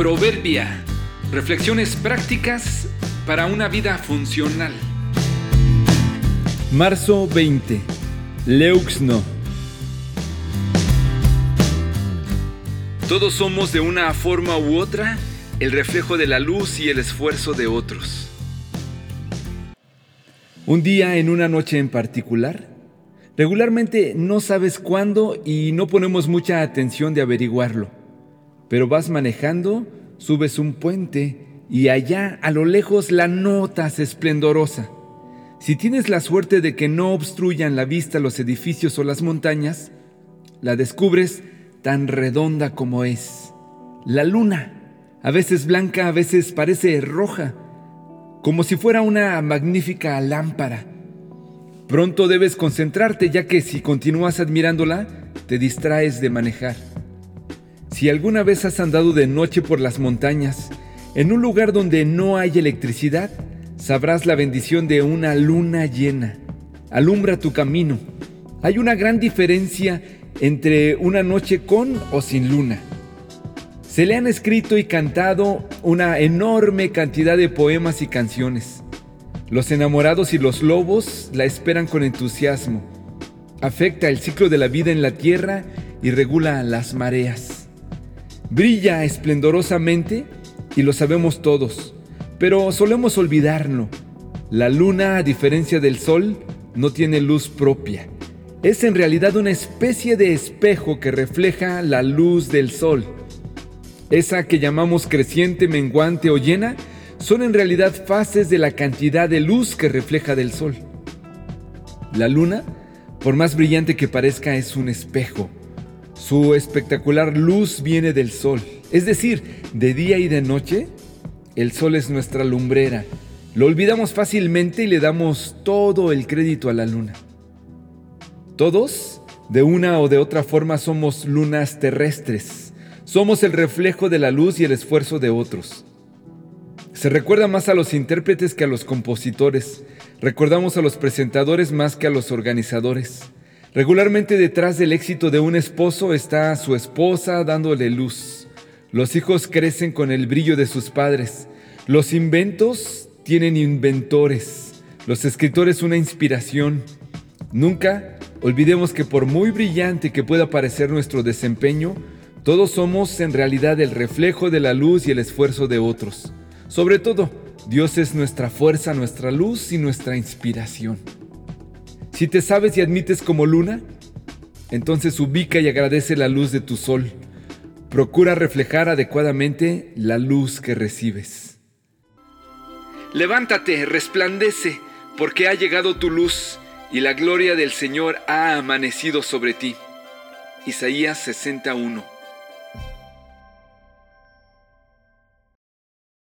Proverbia. Reflexiones prácticas para una vida funcional. Marzo 20. Leuxno. Todos somos de una forma u otra el reflejo de la luz y el esfuerzo de otros. Un día en una noche en particular, regularmente no sabes cuándo y no ponemos mucha atención de averiguarlo, pero vas manejando, subes un puente y allá a lo lejos la notas esplendorosa. Si tienes la suerte de que no obstruyan la vista los edificios o las montañas, la descubres tan redonda como es. La luna, a veces blanca, a veces parece roja, como si fuera una magnífica lámpara. Pronto debes concentrarte ya que si continúas admirándola, te distraes de manejar. Si alguna vez has andado de noche por las montañas, en un lugar donde no hay electricidad, sabrás la bendición de una luna llena. Alumbra tu camino. Hay una gran diferencia entre una noche con o sin luna. Se le han escrito y cantado una enorme cantidad de poemas y canciones. Los enamorados y los lobos la esperan con entusiasmo. Afecta el ciclo de la vida en la tierra y regula las mareas. Brilla esplendorosamente y lo sabemos todos, pero solemos olvidarlo. La luna, a diferencia del sol, no tiene luz propia es en realidad una especie de espejo que refleja la luz del sol. Esa que llamamos creciente, menguante o llena son en realidad fases de la cantidad de luz que refleja del sol. La luna, por más brillante que parezca, es un espejo. Su espectacular luz viene del sol, es decir, de día y de noche, el sol es nuestra lumbrera. Lo olvidamos fácilmente y le damos todo el crédito a la luna. Todos, de una o de otra forma, somos lunas terrestres. Somos el reflejo de la luz y el esfuerzo de otros. Se recuerda más a los intérpretes que a los compositores. Recordamos a los presentadores más que a los organizadores. Regularmente detrás del éxito de un esposo está su esposa dándole luz. Los hijos crecen con el brillo de sus padres. Los inventos tienen inventores. Los escritores una inspiración. Nunca Olvidemos que por muy brillante que pueda parecer nuestro desempeño, todos somos en realidad el reflejo de la luz y el esfuerzo de otros. Sobre todo, Dios es nuestra fuerza, nuestra luz y nuestra inspiración. Si te sabes y admites como luna, entonces ubica y agradece la luz de tu sol. Procura reflejar adecuadamente la luz que recibes. Levántate, resplandece, porque ha llegado tu luz y la gloria del Señor ha amanecido sobre ti. Isaías 61